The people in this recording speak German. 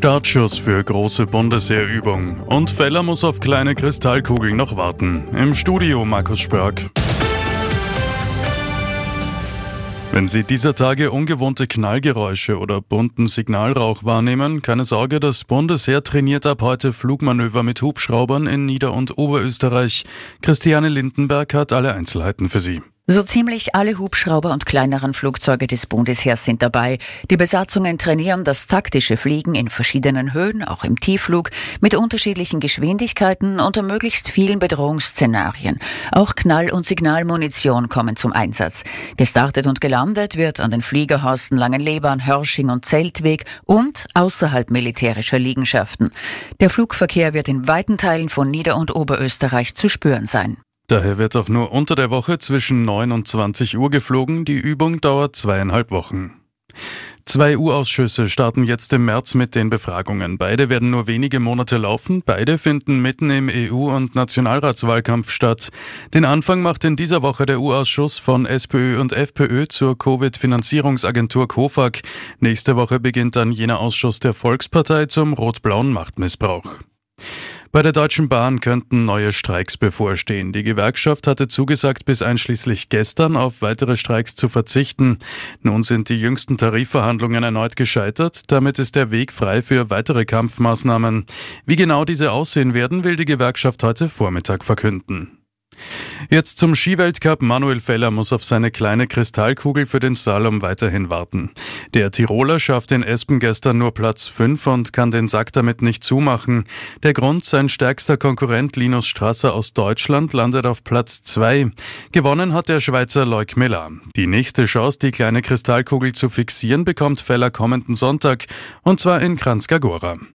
Startschuss für große Bundesheerübung und Feller muss auf kleine Kristallkugeln noch warten. Im Studio Markus Spörk. Wenn Sie dieser Tage ungewohnte Knallgeräusche oder bunten Signalrauch wahrnehmen, keine Sorge, das Bundesheer trainiert ab heute Flugmanöver mit Hubschraubern in Nieder- und Oberösterreich. Christiane Lindenberg hat alle Einzelheiten für Sie. So ziemlich alle Hubschrauber und kleineren Flugzeuge des Bundesheers sind dabei. Die Besatzungen trainieren das taktische Fliegen in verschiedenen Höhen, auch im Tiefflug, mit unterschiedlichen Geschwindigkeiten unter möglichst vielen Bedrohungsszenarien. Auch Knall- und Signalmunition kommen zum Einsatz. Gestartet und gelandet wird an den Fliegerhorsten Langenlebern, Hörsching und Zeltweg und außerhalb militärischer Liegenschaften. Der Flugverkehr wird in weiten Teilen von Nieder- und Oberösterreich zu spüren sein. Daher wird auch nur unter der Woche zwischen 9 und 20 Uhr geflogen. Die Übung dauert zweieinhalb Wochen. Zwei U-Ausschüsse starten jetzt im März mit den Befragungen. Beide werden nur wenige Monate laufen. Beide finden mitten im EU- und Nationalratswahlkampf statt. Den Anfang macht in dieser Woche der U-Ausschuss von SPÖ und FPÖ zur Covid-Finanzierungsagentur COFAG. Nächste Woche beginnt dann jener Ausschuss der Volkspartei zum rot-blauen Machtmissbrauch. Bei der Deutschen Bahn könnten neue Streiks bevorstehen. Die Gewerkschaft hatte zugesagt, bis einschließlich gestern auf weitere Streiks zu verzichten. Nun sind die jüngsten Tarifverhandlungen erneut gescheitert. Damit ist der Weg frei für weitere Kampfmaßnahmen. Wie genau diese aussehen werden, will die Gewerkschaft heute Vormittag verkünden. Jetzt zum Skiweltcup. Manuel Feller muss auf seine kleine Kristallkugel für den Slalom weiterhin warten. Der Tiroler schafft in Espen gestern nur Platz 5 und kann den Sack damit nicht zumachen. Der Grund, sein stärkster Konkurrent Linus Strasser aus Deutschland landet auf Platz 2. Gewonnen hat der Schweizer Leuk Miller. Die nächste Chance, die kleine Kristallkugel zu fixieren, bekommt Feller kommenden Sonntag und zwar in Kranzkagora.